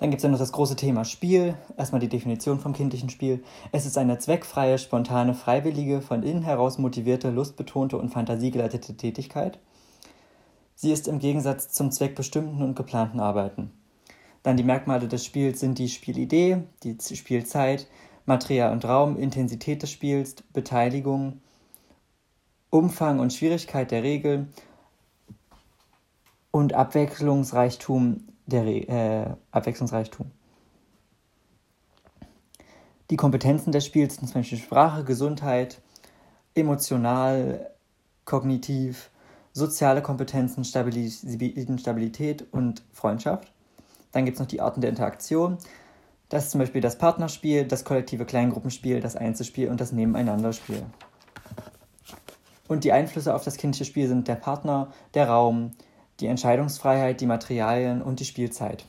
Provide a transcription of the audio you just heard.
Dann gibt es ja noch das große Thema Spiel. Erstmal die Definition vom kindlichen Spiel. Es ist eine zweckfreie, spontane, freiwillige, von innen heraus motivierte, lustbetonte und fantasiegeleitete Tätigkeit. Sie ist im Gegensatz zum zweckbestimmten und geplanten Arbeiten. Dann die Merkmale des Spiels sind die Spielidee, die Spielzeit, Material und Raum, Intensität des Spiels, Beteiligung, Umfang und Schwierigkeit der Regel und Abwechslungsreichtum der äh, Abwechslungsreichtum. Die Kompetenzen des Spiels sind zum Beispiel Sprache, Gesundheit, emotional, kognitiv, soziale Kompetenzen, Stabilität und Freundschaft. Dann gibt es noch die Arten der Interaktion. Das ist zum Beispiel das Partnerspiel, das kollektive Kleingruppenspiel, das Einzelspiel und das Nebeneinanderspiel. Und die Einflüsse auf das kindliche Spiel sind der Partner, der Raum, die Entscheidungsfreiheit, die Materialien und die Spielzeit.